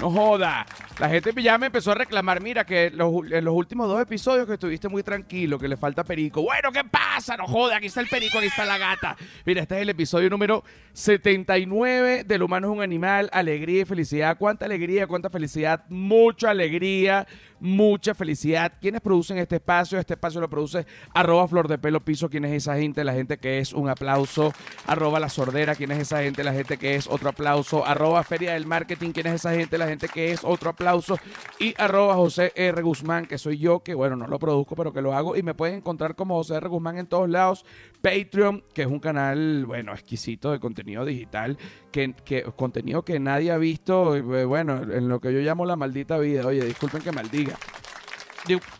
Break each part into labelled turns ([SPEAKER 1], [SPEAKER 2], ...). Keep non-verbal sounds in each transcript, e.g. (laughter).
[SPEAKER 1] No joda. La gente ya me empezó a reclamar, mira, que los, en los últimos dos episodios que estuviste muy tranquilo, que le falta perico. Bueno, ¿qué pasa? No joda, aquí está el perico, aquí está la gata. Mira, este es el episodio número 79 del humano es un animal, alegría y felicidad. ¿Cuánta alegría, cuánta felicidad? Mucha alegría, mucha felicidad. ¿Quiénes producen este espacio? Este espacio lo produce arroba flor de pelo piso. ¿Quién es esa gente? La gente que es un aplauso. Arroba la sordera. ¿Quién es esa gente? La gente que es otro aplauso. Arroba feria del marketing. ¿Quién es esa gente? La gente que es otro aplauso. Y arroba José R. Guzmán, que soy yo, que bueno, no lo produzco, pero que lo hago. Y me pueden encontrar como José R. Guzmán en todos lados. Patreon, que es un canal, bueno, exquisito de contenido digital, que, contenido que nadie ha visto, eh, bueno, en lo que yo llamo la maldita vida. Oye, disculpen que maldiga.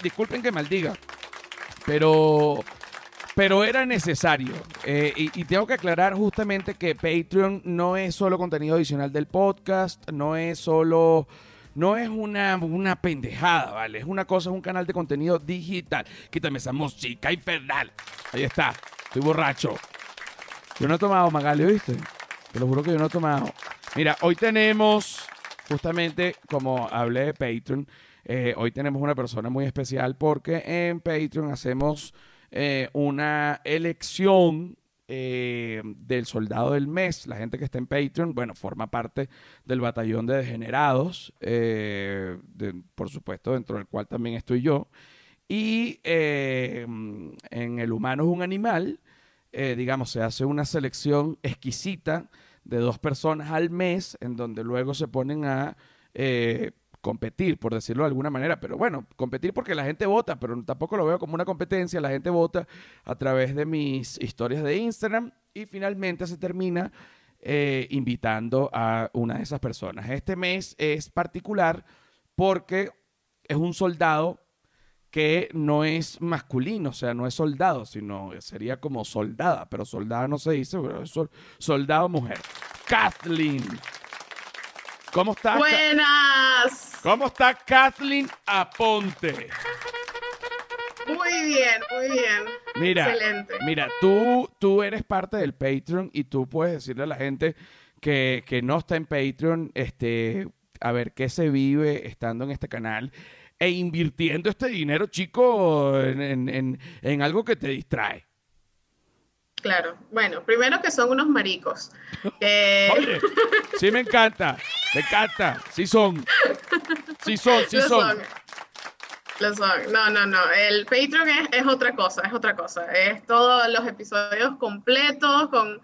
[SPEAKER 1] Disculpen que maldiga. Pero pero era necesario. Eh, y, tengo que aclarar justamente que Patreon no es solo contenido adicional del podcast, no es solo. No es una, una pendejada, ¿vale? Es una cosa, es un canal de contenido digital. Quítame esa música infernal. Ahí está. Estoy borracho. Yo no he tomado Magali, ¿viste? Te lo juro que yo no he tomado. Mira, hoy tenemos, justamente como hablé de Patreon, eh, hoy tenemos una persona muy especial porque en Patreon hacemos eh, una elección eh, del soldado del mes. La gente que está en Patreon, bueno, forma parte del batallón de degenerados, por supuesto, dentro del cual también estoy yo. Y en El humano es un animal, digamos, se hace una selección exquisita de dos personas al mes, en donde luego se ponen a competir, por decirlo de alguna manera. Pero bueno, competir porque la gente vota, pero tampoco lo veo como una competencia. La gente vota a través de mis historias de Instagram y finalmente se termina eh, invitando a una de esas personas. Este mes es particular porque es un soldado que no es masculino, o sea, no es soldado, sino sería como soldada, pero soldada no se dice, pero es soldado mujer. Kathleen. ¿Cómo estás?
[SPEAKER 2] Buenas.
[SPEAKER 1] ¿Cómo está Kathleen Aponte?
[SPEAKER 2] Muy bien, muy bien.
[SPEAKER 1] Mira,
[SPEAKER 2] Excelente.
[SPEAKER 1] mira, tú, tú eres parte del Patreon y tú puedes decirle a la gente que, que no está en Patreon, este, a ver qué se vive estando en este canal e invirtiendo este dinero, chico, en, algo que te distrae.
[SPEAKER 2] Claro, bueno, primero que son unos maricos. (laughs)
[SPEAKER 1] Eh, Oye, sí me encanta, me encanta, sí son, sí son, sí son.
[SPEAKER 2] son. No, no, no. El Patreon es, otra cosa, es otra cosa. Es todos los episodios completos con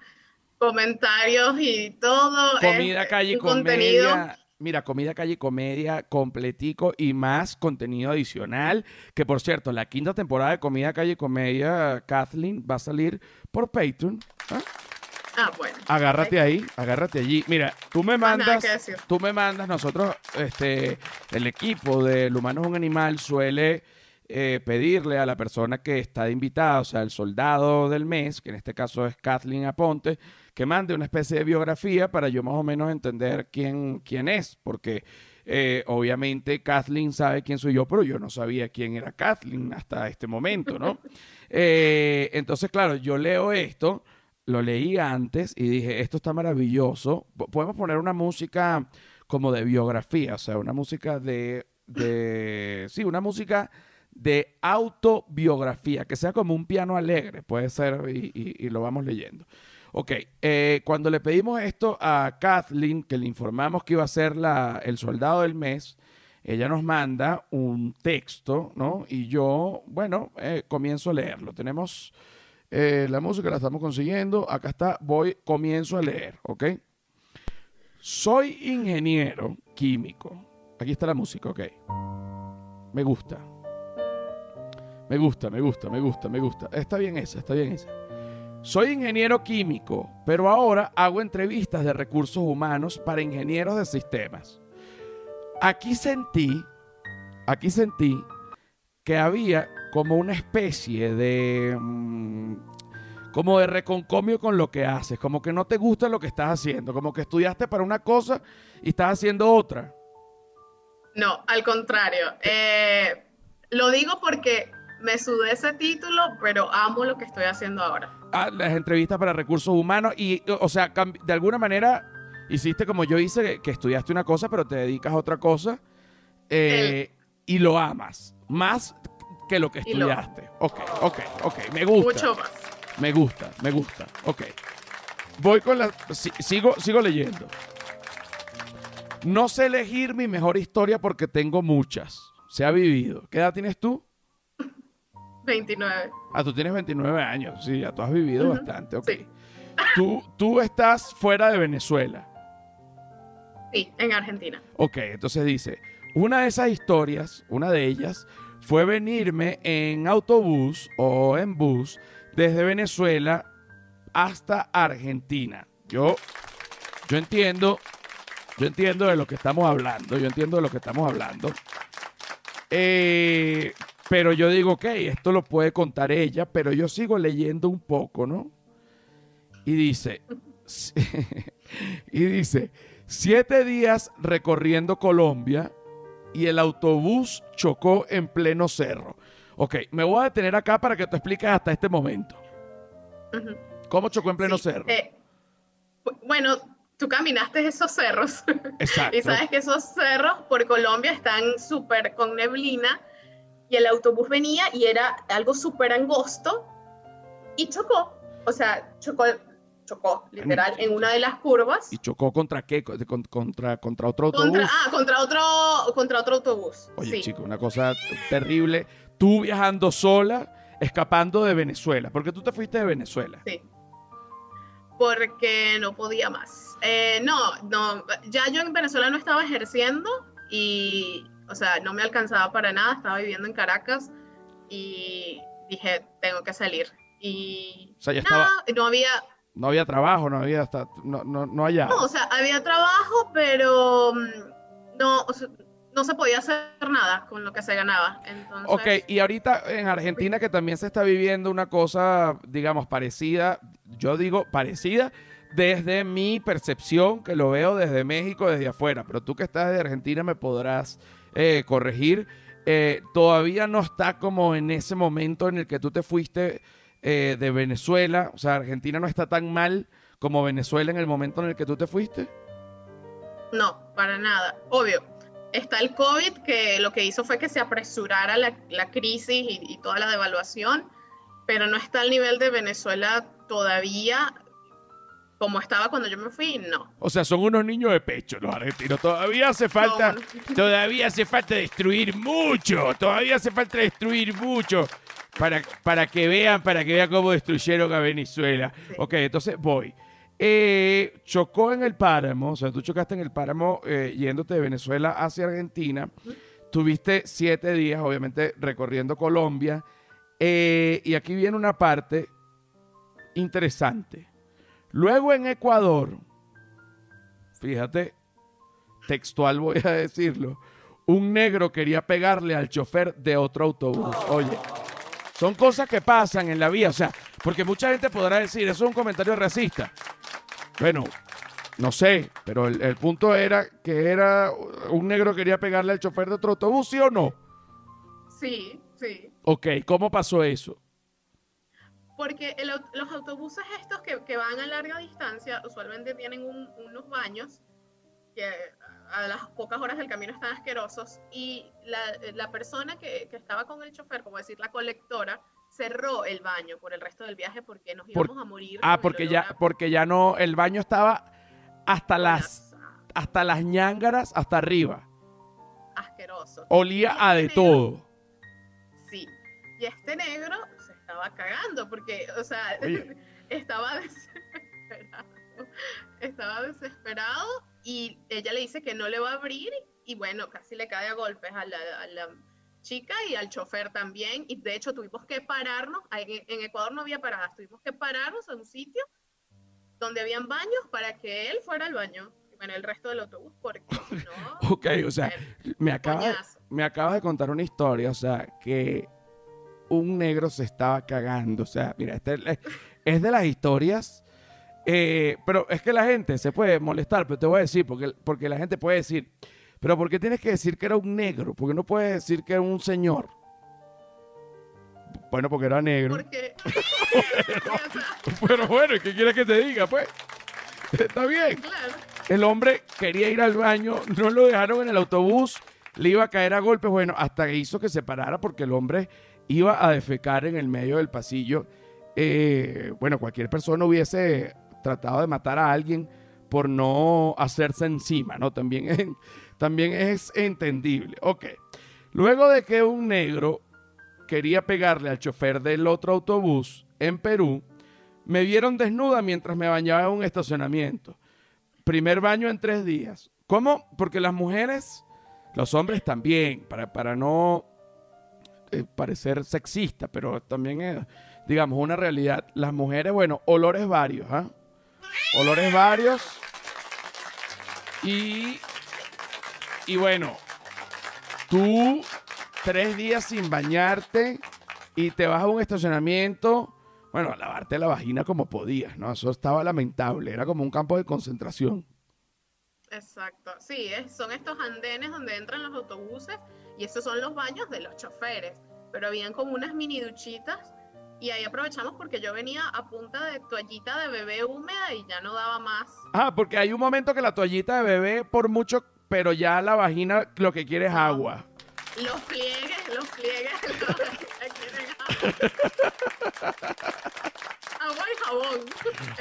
[SPEAKER 2] comentarios y todo.
[SPEAKER 1] Comida, calle, contenido mira, comida calle comedia completico y más contenido adicional. Que por cierto, la quinta temporada de Comida Calle Comedia, Kathleen, va a salir por Patreon.
[SPEAKER 2] ¿ah? ah bueno.
[SPEAKER 1] Agárrate ahí, agárrate allí. Mira, tú me mandas, tú me mandas, nosotros, este, el equipo del humano es un animal suele eh, pedirle a la persona que está de invitada, o sea, el soldado del mes, que en este caso es Kathleen Aponte, que mande una especie de biografía para yo más o menos entender quién, quién es, porque eh, obviamente Kathleen sabe quién soy yo, pero yo no sabía quién era Kathleen hasta este momento, ¿no? (laughs) Eh, entonces, claro, yo leo esto, lo leí antes y dije, esto está maravilloso, podemos poner una música como de biografía, o sea, una música de, de sí, una música de autobiografía, que sea como un piano alegre, puede ser, y lo vamos leyendo. Ok, eh, cuando le pedimos esto a Kathleen, que le informamos que iba a ser el soldado del mes, ella nos manda un texto, ¿no? Y yo, bueno, eh, comienzo a leerlo. Tenemos eh, la música, la estamos consiguiendo. Acá está, voy, comienzo a leer, ¿ok? Soy ingeniero químico. Aquí está la música, ok. Me gusta. Me gusta, me gusta, me gusta, me gusta. Está bien esa, está bien esa. Soy ingeniero químico, pero ahora hago entrevistas de recursos humanos para ingenieros de sistemas. Aquí sentí, aquí sentí que había como una especie de mm, como de reconcomio con lo que haces, como que no te gusta lo que estás haciendo, como que estudiaste para una cosa y estás haciendo otra.
[SPEAKER 2] No, al contrario. Eh, lo digo porque me sudé ese título, pero amo lo que estoy haciendo ahora
[SPEAKER 1] las entrevistas para recursos humanos y, o sea, de alguna manera hiciste como yo hice, que- estudiaste una cosa, pero te dedicas a otra cosa eh, y lo amas. Más que lo que
[SPEAKER 2] Y lo-
[SPEAKER 1] estudiaste. Ok, ok, ok. Me gusta.
[SPEAKER 2] Mucho más.
[SPEAKER 1] Me gusta, me gusta. Ok. Voy con la. si- sigo, sigo leyendo. No sé elegir mi mejor historia porque tengo muchas. Se ha vivido. ¿Qué edad tienes tú?
[SPEAKER 2] 29.
[SPEAKER 1] Ah, tú tienes 29 años. Sí, ya tú has vivido bastante. Ok.
[SPEAKER 2] sí.
[SPEAKER 1] Tú, tú estás fuera de Venezuela.
[SPEAKER 2] Sí, en Argentina.
[SPEAKER 1] Ok, entonces dice, una de esas historias, una de ellas, fue venirme en autobús o en bus desde Venezuela hasta Argentina. Yo, yo entiendo, yo entiendo de lo que estamos hablando, yo entiendo de lo que estamos hablando. Eh, pero yo digo, ok, esto lo puede contar ella, pero yo sigo leyendo un poco, ¿no? Y dice, (laughs) y dice, siete días recorriendo Colombia y el autobús chocó en pleno cerro. Ok, me voy a detener acá para que tú expliques hasta este momento. ¿Cómo chocó en pleno
[SPEAKER 2] Sí,
[SPEAKER 1] cerro?
[SPEAKER 2] eh, bu- bueno, tú caminaste esos cerros (laughs)
[SPEAKER 1] Exacto.
[SPEAKER 2] y sabes que esos cerros por Colombia están súper con neblina y el autobús venía y era algo súper angosto y chocó. O sea, chocó, chocó literal en una de las curvas
[SPEAKER 1] ¿Y chocó contra qué? Con- con- Contra, contra otro autobús.
[SPEAKER 2] contra, ah, contra otro, contra otro autobús.
[SPEAKER 1] Oye,
[SPEAKER 2] sí.
[SPEAKER 1] chico, una cosa terrible. Tú viajando sola, escapando de Venezuela. Porque tú te fuiste de Venezuela.
[SPEAKER 2] Sí. Porque no podía más. Eh, no, no, ya yo en Venezuela no estaba ejerciendo y, o sea, no me alcanzaba para nada, estaba viviendo en Caracas y dije, tengo que salir. Y
[SPEAKER 1] O sea, ya
[SPEAKER 2] nada,
[SPEAKER 1] estaba,
[SPEAKER 2] no había,
[SPEAKER 1] no había trabajo, no había hasta, no, no, no allá.
[SPEAKER 2] no, o sea, había trabajo, pero mm, no, o sea, no se podía hacer nada con lo que se ganaba. Entonces,
[SPEAKER 1] Ok, y ahorita en Argentina que también se está viviendo una cosa, digamos, parecida, yo digo parecida desde mi percepción, que lo veo desde México, desde afuera, pero tú que estás de Argentina me podrás eh, corregir, eh, todavía no está como en ese momento en el que tú te fuiste eh, de Venezuela, o sea, Argentina no está tan mal como Venezuela en el momento en el que tú te fuiste.
[SPEAKER 2] No, para nada. Obvio, está el COVID que lo que hizo fue que se apresurara la, la crisis y, y toda la devaluación, pero no está al nivel de Venezuela todavía como estaba cuando yo me fui, no.
[SPEAKER 1] O sea, son unos niños de pecho los argentinos. Todavía hace falta,
[SPEAKER 2] No,
[SPEAKER 1] todavía hace falta destruir mucho. Todavía hace falta destruir mucho para, para que vean, para que vean cómo destruyeron a Venezuela.
[SPEAKER 2] Sí.
[SPEAKER 1] Ok, entonces voy. Eh, chocó en el páramo, o sea, tú chocaste en el páramo eh, yéndote de Venezuela hacia Argentina. Tuviste siete días, obviamente, recorriendo Colombia. Eh, y aquí viene una parte interesante. Luego en Ecuador, fíjate, textual voy a decirlo, un negro quería pegarle al chofer de otro autobús. Oye, son cosas que pasan en la vida, o sea, porque mucha gente podrá decir, eso es un comentario racista. Bueno, no sé, pero el, el punto era que era un negro quería pegarle al chofer de otro autobús, ¿sí o no?
[SPEAKER 2] Sí, sí.
[SPEAKER 1] Ok, ¿cómo pasó eso?
[SPEAKER 2] Porque el los autobuses estos que, que van a larga distancia usualmente tienen un- unos baños que a las pocas horas del camino están asquerosos y la, la persona que, que estaba con el chofer, como decir la colectora, cerró el baño por el resto del viaje porque nos
[SPEAKER 1] Por-
[SPEAKER 2] íbamos a morir.
[SPEAKER 1] Ah, porque ya,
[SPEAKER 2] a
[SPEAKER 1] porque ya no, el baño estaba hasta las, hasta las ñángaras, hasta arriba.
[SPEAKER 2] asqueroso.
[SPEAKER 1] Olía a de
[SPEAKER 2] Este
[SPEAKER 1] todo.
[SPEAKER 2] Sí. Y este negro estaba cagando porque, o sea,
[SPEAKER 1] Oye. (laughs)
[SPEAKER 2] estaba desesperado. Estaba desesperado y ella le dice que no le va a abrir y bueno, casi le cae a golpes a la, a la chica y al chofer también. Y de hecho tuvimos que pararnos, en, en Ecuador no había paradas, tuvimos que pararnos en un sitio donde habían baños para que él fuera al baño. Bueno, el resto del autobús, porque si no... (laughs)
[SPEAKER 1] Ok, o sea, me acaba, me acabas de contar una historia, o sea, que un negro se estaba cagando. O sea, mira, este es- de las historias. eh, pero es que la gente se puede molestar, pero te voy a decir, porque, porque la gente puede decir, pero ¿por qué tienes que decir que era un negro? Porque no puedes decir que era un señor. Bueno, porque era negro.
[SPEAKER 2] Porque... (laughs) o sea,
[SPEAKER 1] Pero bueno, ¿qué quieres que te diga, pues? Está bien.
[SPEAKER 2] claro.
[SPEAKER 1] el hombre quería ir al baño, no lo dejaron en el autobús, le iba a caer a golpes, bueno, hasta hizo que se parara porque el hombre iba a defecar en el medio del pasillo. Eh, bueno, cualquier persona hubiese tratado de matar a alguien por no hacerse encima, ¿no? También es, (laughs) también es entendible. Ok. Luego de que un negro quería pegarle al chofer del otro autobús en Perú, me vieron desnuda mientras me bañaba en un estacionamiento. Primer baño en tres días. ¿Cómo? Porque las mujeres, los hombres también, para, para no eh, parecer sexista, pero también es, digamos, una realidad. Las mujeres, bueno, olores varios, ¿ah? Olores varios. Y, y bueno, tú tres días sin bañarte y te vas a un estacionamiento, bueno, a lavarte la vagina como podías, ¿no? Eso estaba lamentable, era como un campo de concentración.
[SPEAKER 2] Exacto, sí, son estos andenes donde entran los autobuses y esos son los baños de los choferes, pero habían como unas mini duchitas y ahí aprovechamos porque yo venía a punta de toallita de bebé húmeda y ya no daba más.
[SPEAKER 1] Ah, porque hay un momento que la toallita de bebé por mucho, pero ya la vagina lo que quiere es agua.
[SPEAKER 2] Los pliegues, los pliegues, (laughs) agua y jabón.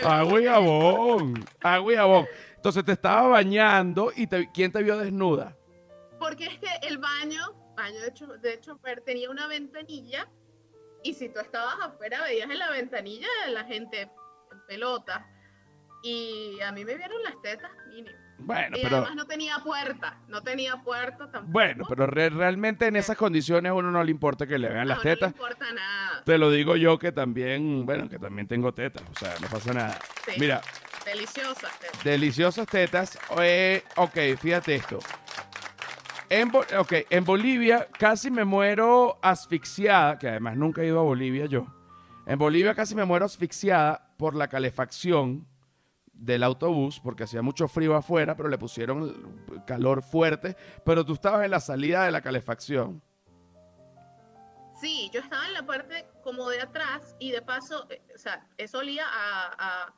[SPEAKER 1] Agua y jabón. Agua y jabón. Entonces te estaba bañando y te, ¿quién te vio desnuda?
[SPEAKER 2] Porque es que el baño, baño de, hecho, de hecho tenía una ventanilla y si tú estabas afuera veías en la ventanilla a la gente en pelota y a mí me vieron las tetas mínimo.
[SPEAKER 1] Bueno,
[SPEAKER 2] y
[SPEAKER 1] pero.
[SPEAKER 2] además no tenía puerta, no tenía puerta tampoco.
[SPEAKER 1] Bueno, pero realmente en esas condiciones a uno no le importa que le vean las tetas.
[SPEAKER 2] No le importa nada.
[SPEAKER 1] Te lo digo yo que también, bueno, que también tengo tetas, o sea, no pasa nada. Mira.
[SPEAKER 2] Deliciosas
[SPEAKER 1] tetas. Deliciosas tetas. Eh, ok, fíjate esto. En, en Bolivia casi me muero asfixiada, que además nunca he ido a Bolivia yo. En Bolivia casi me muero asfixiada por la calefacción del autobús porque hacía mucho frío afuera, pero le pusieron calor fuerte, pero tú estabas en la salida de la calefacción.
[SPEAKER 2] Sí, yo estaba en la parte como de atrás y de paso, eh, o sea, eso olía a,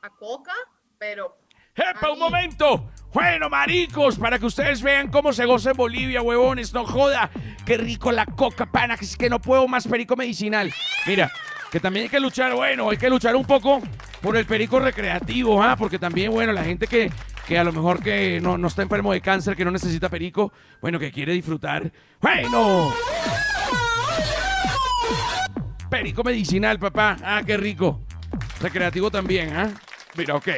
[SPEAKER 2] a, coca, pero...
[SPEAKER 1] ¡Epa, un momento! Bueno, maricos, para que ustedes vean cómo se goza en Bolivia, huevones, no joda. Qué rico la coca, pana, que es que no puedo más perico medicinal. Mira, que también hay que luchar, bueno, hay que luchar un poco por el perico recreativo, ¿ah? porque también, bueno, la gente que, que a lo mejor que no, no está enfermo de cáncer, que no necesita perico, bueno, que quiere disfrutar. Bueno. Perico medicinal, papá. Ah, qué rico. Recreativo también, ¿ah? Mira, ok.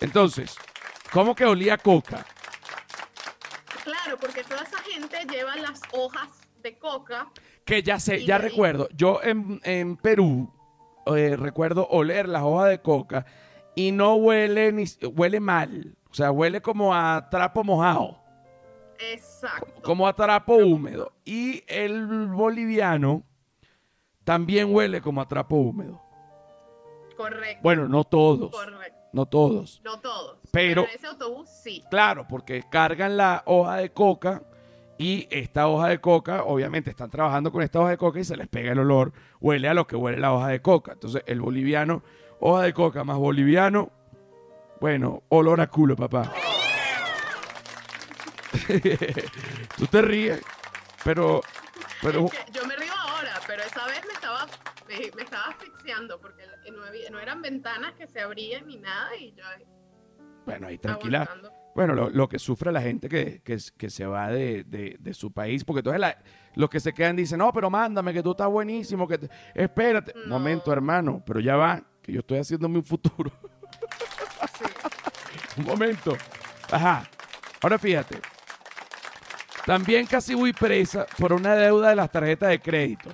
[SPEAKER 1] Entonces, ¿cómo que olía coca?
[SPEAKER 2] Claro, porque toda esa gente lleva las hojas de coca.
[SPEAKER 1] Que ya sé, ya recuerdo. Yo en, en Perú eh, recuerdo oler las hojas de coca y no huele ni huele mal. O sea, huele como a trapo mojado.
[SPEAKER 2] Exacto.
[SPEAKER 1] Como a trapo húmedo. Y el boliviano también huele como a trapo húmedo.
[SPEAKER 2] Correcto.
[SPEAKER 1] Bueno, no todos.
[SPEAKER 2] Correcto.
[SPEAKER 1] No todos.
[SPEAKER 2] No todos.
[SPEAKER 1] Pero,
[SPEAKER 2] ese autobús sí.
[SPEAKER 1] Claro, porque cargan la hoja de coca y esta hoja de coca, obviamente están trabajando con esta hoja de coca y se les pega el olor, huele a lo que huele la hoja de coca. Entonces el boliviano, hoja de coca más boliviano, bueno, olor a culo, papá. (laughs) Tú te ríes, pero... pero...
[SPEAKER 2] yo me río ahora, pero esa vez me estaba, me, estaba asfixiando porque no, eran ventanas que se abrían ni nada y yo...
[SPEAKER 1] Bueno, ahí tranquila. Bueno, lo, que sufre la gente que, que, se va de, su país, porque entonces la, los que se quedan dicen, no, pero mándame, que tú estás buenísimo, que espérate. Un momento, hermano, pero ya va, que yo estoy haciéndome un futuro. (laughs) un momento. Ajá. Ahora fíjate. También casi voy presa por una deuda de las tarjetas de crédito.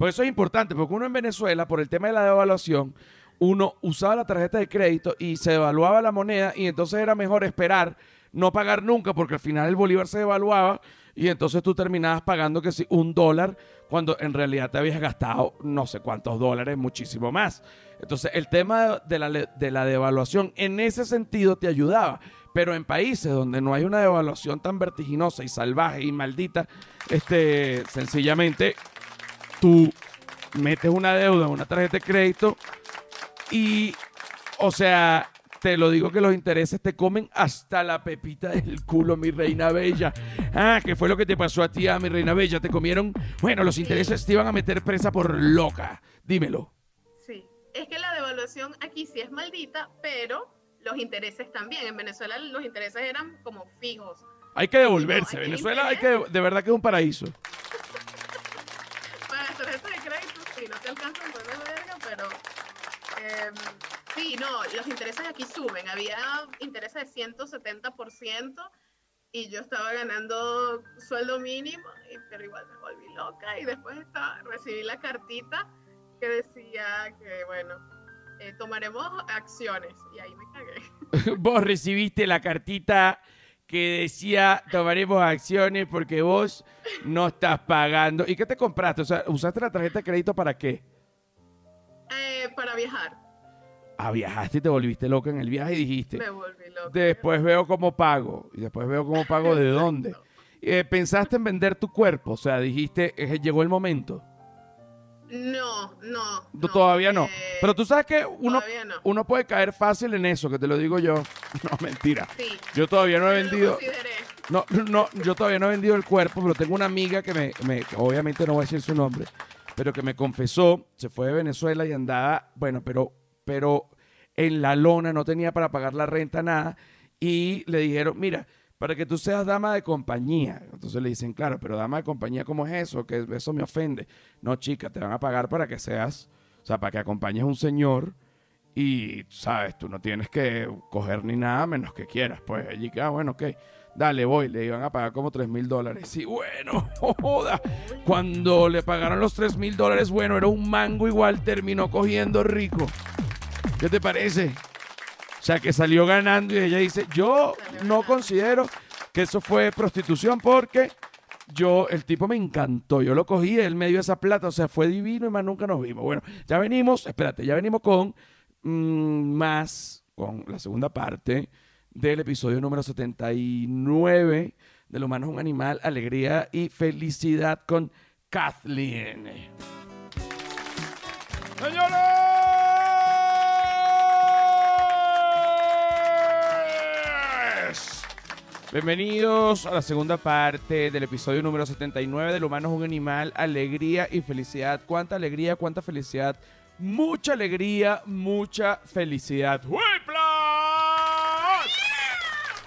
[SPEAKER 1] Por eso es importante, porque uno en Venezuela, por el tema de la devaluación, uno usaba la tarjeta de crédito y se devaluaba la moneda y entonces era mejor esperar, no pagar nunca, porque al final el bolívar se devaluaba y entonces tú terminabas pagando que sí, un dólar cuando en realidad te habías gastado no sé cuántos dólares, muchísimo más. Entonces el tema de la, de la devaluación en ese sentido te ayudaba. Pero en países donde no hay una devaluación tan vertiginosa y salvaje y maldita, este, sencillamente tú metes una deuda en una tarjeta de crédito y, o sea, te lo digo que los intereses te comen hasta la pepita del culo, mi reina bella. Ah, ¿qué fue lo que te pasó a ti, ah, mi reina bella? Te comieron. Bueno, los intereses te iban a meter presa por loca. Dímelo.
[SPEAKER 2] Sí, es que la devaluación aquí sí es maldita, pero los intereses también. En Venezuela los intereses eran como fijos.
[SPEAKER 1] Hay que devolverse. Venezuela hay que, de verdad que es un paraíso.
[SPEAKER 2] Para las tarjetas de crédito sí, no te alcanzan por de verga, pero em, sí, no, los intereses aquí suben. Había intereses de 170% y yo estaba ganando sueldo mínimo, pero igual me volví loca y después estaba, recibí la cartita que decía que, bueno, eh, tomaremos acciones y ahí me cagué. (laughs)
[SPEAKER 1] Vos recibiste la cartita que decía tomaremos acciones porque vos no estás pagando. ¿Y qué te compraste? O sea, ¿usaste la tarjeta de crédito para qué?
[SPEAKER 2] Eh, para viajar.
[SPEAKER 1] Ah, viajaste y te volviste loca en el viaje y dijiste.
[SPEAKER 2] Me volví loca.
[SPEAKER 1] Después veo cómo pago. Y después veo cómo pago de (laughs) dónde. Eh, ¿Pensaste en vender tu cuerpo? O sea, dijiste, eh, llegó el momento.
[SPEAKER 2] No, no.
[SPEAKER 1] todavía no. Pero tú sabes que uno, uno puede caer fácil en eso, que te lo digo yo. (laughs) No, mentira. Yo todavía no he vendido. No, no, yo todavía no he vendido el cuerpo, pero tengo una amiga que me, me, obviamente no voy a decir su nombre, pero que me confesó, se fue de Venezuela y andaba, bueno, pero, pero en la lona, no tenía para pagar la renta, nada, y le dijeron, mira, para que tú seas dama de compañía. Entonces le dicen, claro, pero dama de compañía, ¿cómo es eso? Que eso me ofende. No, chica, te van a pagar para que seas, o sea, para que acompañes a un señor y, sabes, tú no tienes que coger ni nada menos que quieras. Pues allí ah, bueno, ok, dale, voy. Le iban a pagar como 3 mil dólares. Y bueno, (laughs) joda. Cuando le pagaron los 3 mil dólares, bueno, era un mango igual, terminó cogiendo rico. ¿Qué te parece? O sea, que salió ganando y ella dice, yo no considero que eso fue prostitución porque yo, el tipo me encantó, yo lo cogí, él me dio esa plata, o sea, fue divino y más nunca nos vimos. Bueno, ya venimos, espérate, ya venimos con mm, más, con la segunda parte del episodio número 79 de Lo humano es un animal, alegría y felicidad con Kathleen. Señores. Bienvenidos a la segunda parte del episodio número 79 del humano es un animal, alegría y felicidad. ¿Cuánta alegría, cuánta felicidad? Mucha alegría, mucha felicidad. ¡Whiplash!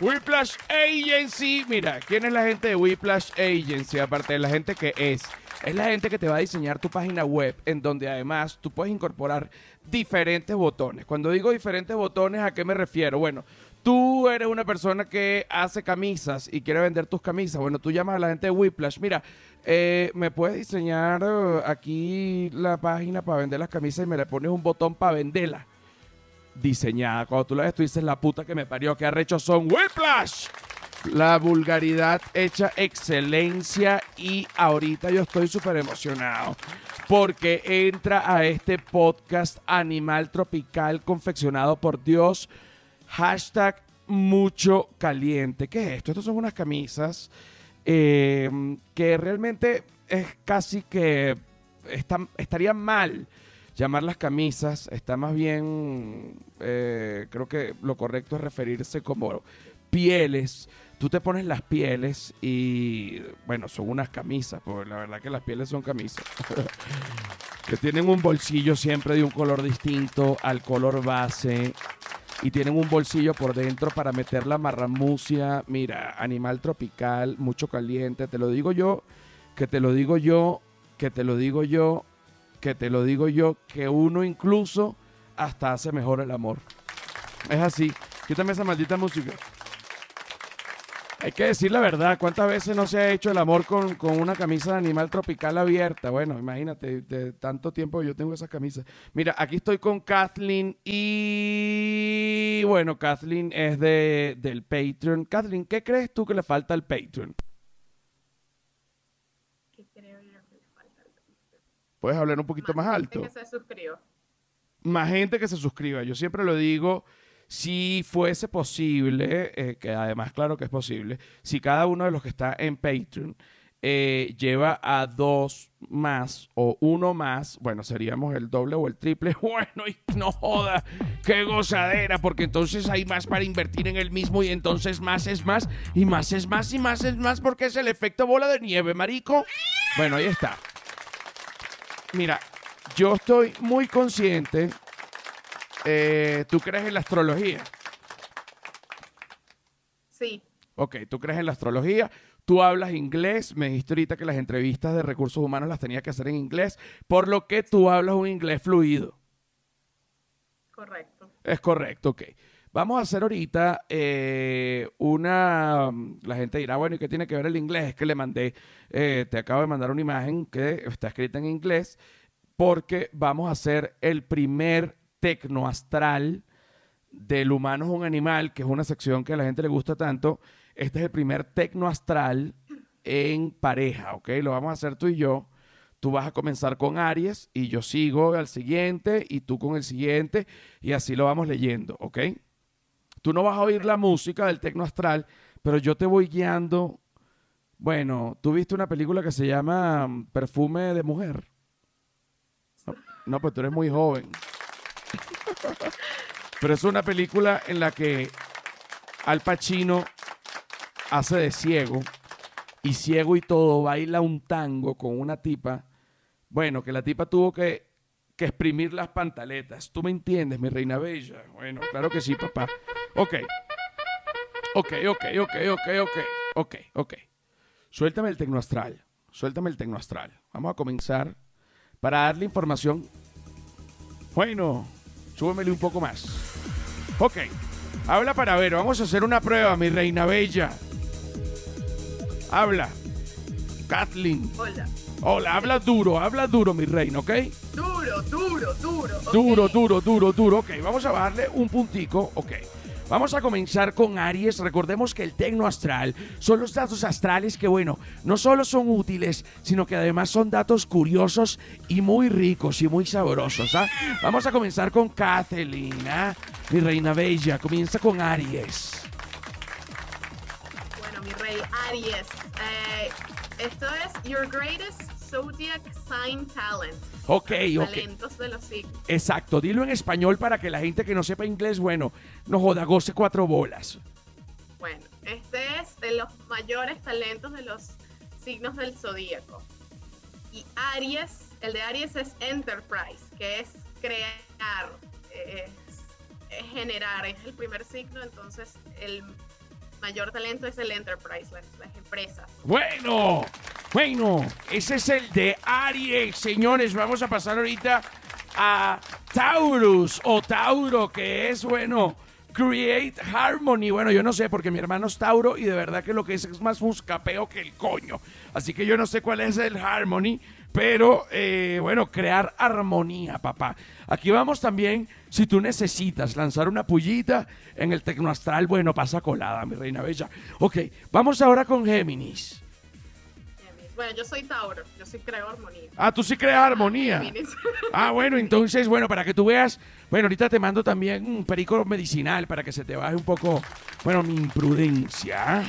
[SPEAKER 1] Whiplash Agency. Mira, ¿quién es la gente de Whiplash Agency? Aparte de la gente que es. Es la gente que te va a diseñar tu página web en donde además tú puedes incorporar diferentes botones. Cuando digo diferentes botones, ¿a qué me refiero? Bueno, tú eres una persona que hace camisas y quiere vender tus camisas, bueno, tú llamas a la gente de Whiplash, mira, eh, me puedes diseñar eh, aquí la página para vender las camisas y me le pones un botón para venderla. Diseñada. Cuando tú la ves, tú dices la puta que me parió, que arrecho son Whiplash. La vulgaridad hecha excelencia y ahorita yo estoy súper emocionado porque entra a este podcast Animal Tropical confeccionado por Dios Hashtag mucho caliente. ¿Qué es esto? Estas son unas camisas em, que realmente es casi que estaría mal llamarlas camisas. Está más bien, eh, creo que lo correcto es referirse como pieles. Tú te pones las pieles y, bueno, son unas camisas, porque la verdad que las pieles son camisas. (laughs) que tienen un bolsillo siempre de un color distinto al color base y tienen un bolsillo por dentro para meter la marramucia. Mira, animal tropical, mucho caliente. Te lo digo yo, que te lo digo yo, que te lo digo yo, que te lo digo yo, que uno incluso hasta hace mejor el amor. Es así. Quítame esa maldita música. Hay que decir la verdad, ¿cuántas veces no se ha hecho el amor con, una camisa de animal tropical abierta? Bueno, imagínate, de tanto tiempo yo tengo esa camisa. Mira, aquí estoy con Kathleen y bueno, Kathleen es de, del Patreon. Kathleen, ¿qué crees tú que le falta al Patreon?
[SPEAKER 2] ¿Qué creo yo que le falta al Patreon?
[SPEAKER 1] ¿Puedes hablar un poquito más, alto?
[SPEAKER 2] Más gente que se suscriba.
[SPEAKER 1] Más gente que se suscriba. Yo siempre lo digo si fuese posible, eh, que además claro que es posible, si cada uno de los que está en Patreon eh, lleva a dos más o uno más, bueno, seríamos el doble o el triple. (laughs) Bueno, y no joda, qué gozadera, porque entonces hay más para invertir en el mismo y entonces más es más y más es más y más es más porque es el efecto bola de nieve, marico. Bueno, ahí está. Mira, yo estoy muy consciente. Eh, ¿Tú crees en la astrología?
[SPEAKER 2] Sí,
[SPEAKER 1] Ok, tú crees en la astrología, tú hablas inglés, me dijiste ahorita que las entrevistas de recursos humanos las tenía que hacer en inglés, por lo que tú hablas un inglés fluido.
[SPEAKER 2] correcto.
[SPEAKER 1] Es correcto, ok. Vamos a hacer ahorita eh, una... La gente dirá, bueno, ¿y qué tiene que ver el inglés? Es que le mandé, eh, te acabo de mandar una imagen que está escrita en inglés, porque vamos a hacer el primer tecnoastral del humano es un animal, que es una sección que a la gente le gusta tanto. Este es el primer tecnoastral en pareja, ¿ok? Lo vamos a hacer tú y yo. Tú vas a comenzar con Aries y yo sigo al siguiente y tú con el siguiente y así lo vamos leyendo, ¿ok? Tú no vas a oír la música del tecno astral, pero yo te voy guiando. Bueno, tú viste una película que se llama mm, Perfume de Mujer. No, no, pues tú eres muy joven. Pero es una película en la que Al Pacino hace de ciego y ciego y todo baila un tango con una tipa. Bueno, que la tipa tuvo que, que exprimir las pantaletas. ¿Tú me entiendes, mi reina bella? Bueno, claro que sí, papá. Ok. Ok, ok, ok, ok, ok, ok, ok. Suéltame el tecnoastral. Suéltame el tecnoastral. Vamos a comenzar para darle información. Bueno, súbemele un poco más. Ok. Habla para ver. Vamos a hacer una prueba, mi reina bella. Habla. Kathleen.
[SPEAKER 2] Hola.
[SPEAKER 1] Hola, habla duro, habla duro, mi reina, ¿ok?
[SPEAKER 2] Duro, duro, duro. ok.
[SPEAKER 1] Duro, duro, duro, duro. Ok, vamos a bajarle un puntico. Ok. Vamos a comenzar con Aries. Recordemos que el tecno astral son los datos astrales que, bueno, no solo son útiles, sino que además son datos curiosos y muy ricos y muy sabrosos. ¿ah? Vamos a comenzar con Kathleen, ¿ah? mi reina bella. Comienza con Aries.
[SPEAKER 2] Bueno, mi rey Aries. eh, esto es Your Greatest Zodiac Sign Talent.
[SPEAKER 1] Ok, ok.
[SPEAKER 2] Talentos de los signos.
[SPEAKER 1] Exacto, dilo en español para que la gente que no sepa inglés, bueno, no joda, goce cuatro bolas.
[SPEAKER 2] Bueno, este es de los mayores talentos de los signos del zodíaco. Y Aries, el de Aries es Enterprise, que es crear, es, es generar, es el primer signo, entonces el mayor talento es el Enterprise, las, las empresas.
[SPEAKER 1] Bueno, bueno, ese es el de Aries, señores. Vamos a pasar ahorita a Taurus o Tauro, que es, bueno, Create Harmony. Bueno, yo no sé, porque mi hermano es Tauro y de verdad que lo que es es más muscapeo que el coño. Así que yo no sé cuál es el Harmony, pero eh, bueno, crear armonía, papá. Aquí vamos también, si tú necesitas lanzar una pullita en el tecnoastral, bueno, pasa colada, mi reina bella. Ok, vamos ahora con Géminis.
[SPEAKER 2] Bueno, yo soy Tauro, yo soy creo armonía.
[SPEAKER 1] Ah, tú sí creas armonía.
[SPEAKER 2] Géminis. (laughs)
[SPEAKER 1] Ah, bueno, entonces, bueno, para que tú veas, bueno, ahorita te mando también un perico medicinal para que se te baje un poco, bueno, mi imprudencia. ¿ah?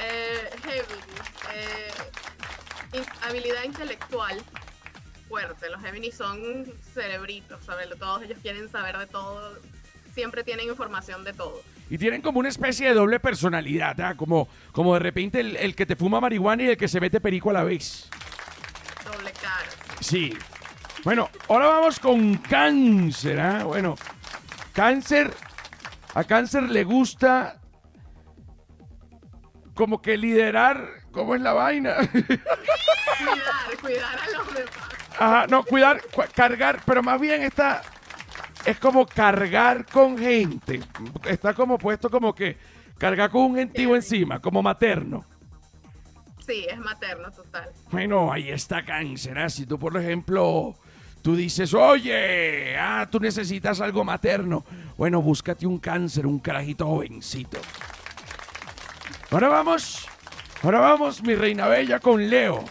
[SPEAKER 2] Eh, Géminis. eh, habilidad intelectual fuerte. Los Géminis son cerebritos, ¿sabes? Todos ellos quieren saber de todo. Siempre tienen información de todo.
[SPEAKER 1] Y tienen como una especie de doble personalidad, ¿ah? como, como de repente el, el que te fuma marihuana y el que se mete perico a la vez.
[SPEAKER 2] Doble cara.
[SPEAKER 1] Sí. Bueno, ahora vamos con cáncer, ¿ah? Bueno, cáncer, a cáncer le gusta como que liderar, ¿cómo es la vaina? (laughs)
[SPEAKER 2] Cuidar, cuidar a los demás.
[SPEAKER 1] Ajá, no, cuidar, cu- cargar, pero más bien está, es como cargar con gente. Está como puesto como que cargar con un gentío encima, como materno.
[SPEAKER 2] Sí, es materno total.
[SPEAKER 1] Bueno, ahí está cáncer. ¿ah? Si tú, por ejemplo, tú dices, oye, ah, tú necesitas algo materno. Bueno, búscate un cáncer, un carajito jovencito. Ahora vamos, ahora vamos, mi reina bella, con Leo.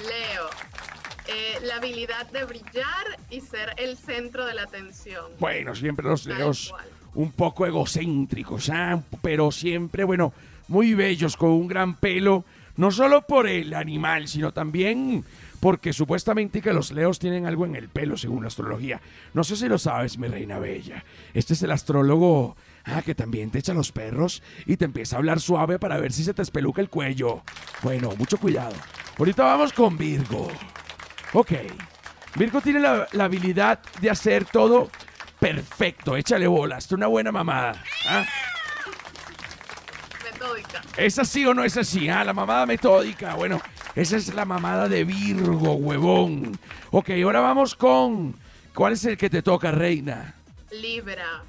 [SPEAKER 2] Leo. Eh, la habilidad de brillar y ser el centro de la atención.
[SPEAKER 1] Bueno, siempre los leos un poco egocéntricos, ¿ah? pero siempre, bueno, muy bellos, con un gran pelo, no solo por el animal, sino también porque supuestamente que los leos tienen algo en el pelo, según la astrología. No sé si lo sabes, mi reina bella. Este es el astrólogo ah, que también te echa los perros y te empieza a hablar suave para ver si se te espeluca el cuello. Bueno, mucho cuidado. Ahorita vamos con Virgo. Ok. Virgo tiene la, la habilidad de hacer todo perfecto. Échale bolas. Una buena mamada. ¿ah?
[SPEAKER 2] Metódica.
[SPEAKER 1] ¿Es así o no es así? Ah, la mamada metódica. Bueno, esa es la mamada de Virgo, huevón. Ok, ahora vamos con. ¿Cuál es el que te toca, reina?
[SPEAKER 2] Libra.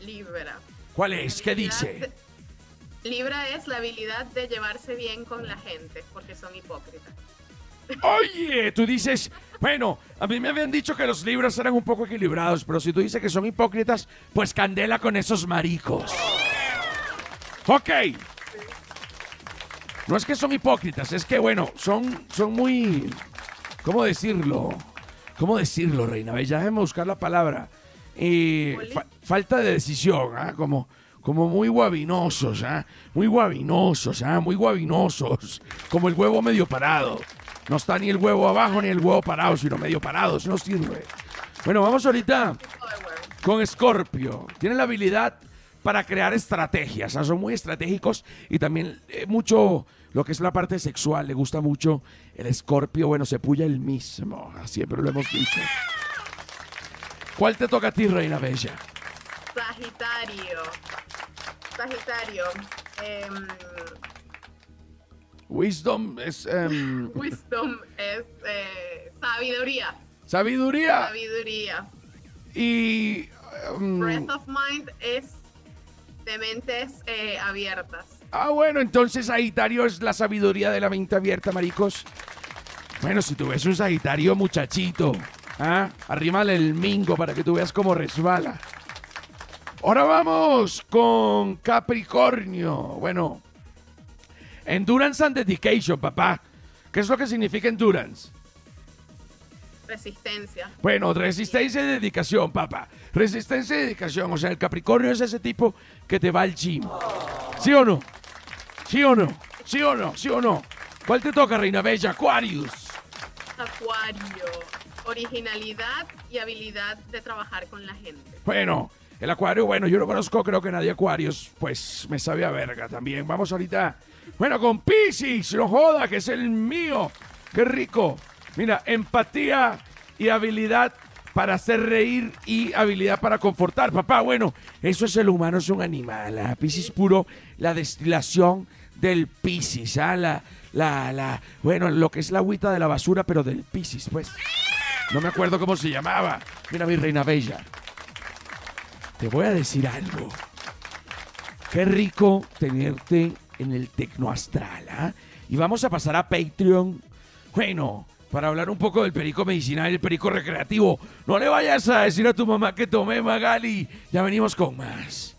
[SPEAKER 2] Libra.
[SPEAKER 1] ¿Cuál es? ¿Qué dice?
[SPEAKER 2] Libra es la habilidad de llevarse bien con la gente, porque son hipócritas.
[SPEAKER 1] Oye, tú dices, bueno, a mí me habían dicho que los libros eran un poco equilibrados, pero si tú dices que son hipócritas, pues candela con esos maricos. Ok. No es que son hipócritas, es que, bueno, son, son muy... ¿Cómo decirlo? ¿Cómo decirlo, Reina Bella? Déjame buscar la palabra. Eh, fa- falta de decisión, ¿ah? Como, como muy guabinosos, ¿ah? Muy guabinosos, ¿ah? Muy guabinosos. Como el huevo medio parado. No está ni el huevo abajo ni el huevo parado, sino medio parado. Eso no sirve. Bueno, vamos ahorita con Scorpio. Tienen la habilidad para crear estrategias. son muy estratégicos y también eh, mucho lo que es la parte sexual. Le gusta mucho el Scorpio. Bueno, se puya el mismo. Siempre lo hemos dicho. ¿Cuál te toca a ti, Reina Bella?
[SPEAKER 2] Sagitario. Sagitario. em,
[SPEAKER 1] Wisdom es em, (laughs)
[SPEAKER 2] wisdom es eh, sabiduría.
[SPEAKER 1] sabiduría
[SPEAKER 2] Sabiduría.
[SPEAKER 1] y... em,
[SPEAKER 2] Breath of mind es de mentes eh, abiertas.
[SPEAKER 1] Ah, bueno, entonces Sagitario es la sabiduría de la mente abierta, maricos. Bueno, si tú ves un Sagitario muchachito, ¿ah? arrímale el mingo para que tú veas cómo resbala. Ahora vamos con Capricornio. Bueno, Endurance and Dedication, papá. ¿Qué es lo que significa Endurance?
[SPEAKER 2] Resistencia.
[SPEAKER 1] Bueno, resistencia y dedicación, papá. Resistencia y dedicación. O sea, el Capricornio es ese tipo que te va al gym. ¿Sí o no? ¿Sí o no? ¿Sí o no? ¿Sí o no? ¿Cuál te toca, Reina Bella? Aquarius.
[SPEAKER 2] Acuario. Originalidad y habilidad de trabajar con la gente.
[SPEAKER 1] Bueno, el Acuario, bueno, yo no conozco, creo que nadie Acuarios, pues me sabe a verga también. Vamos ahorita, bueno, con Pisces, no joda, que es el mío. Qué rico. Mira, empatía y habilidad para hacer reír y habilidad para confortar. Papá, bueno, eso es el humano, es un animal. Piscis puro, la destilación del Piscis, ¿ah? La, la, la, bueno, lo que es la agüita de la basura, pero del Piscis, pues. No me acuerdo cómo se llamaba. Mira mi reina bella. Te voy a decir algo. Qué rico tenerte en el Tecnoastral, ¿ah? Y vamos a pasar a Patreon. Bueno, para hablar un poco del perico medicinal el perico recreativo. No le vayas a decir a tu mamá que tomé Magali. Ya venimos con más.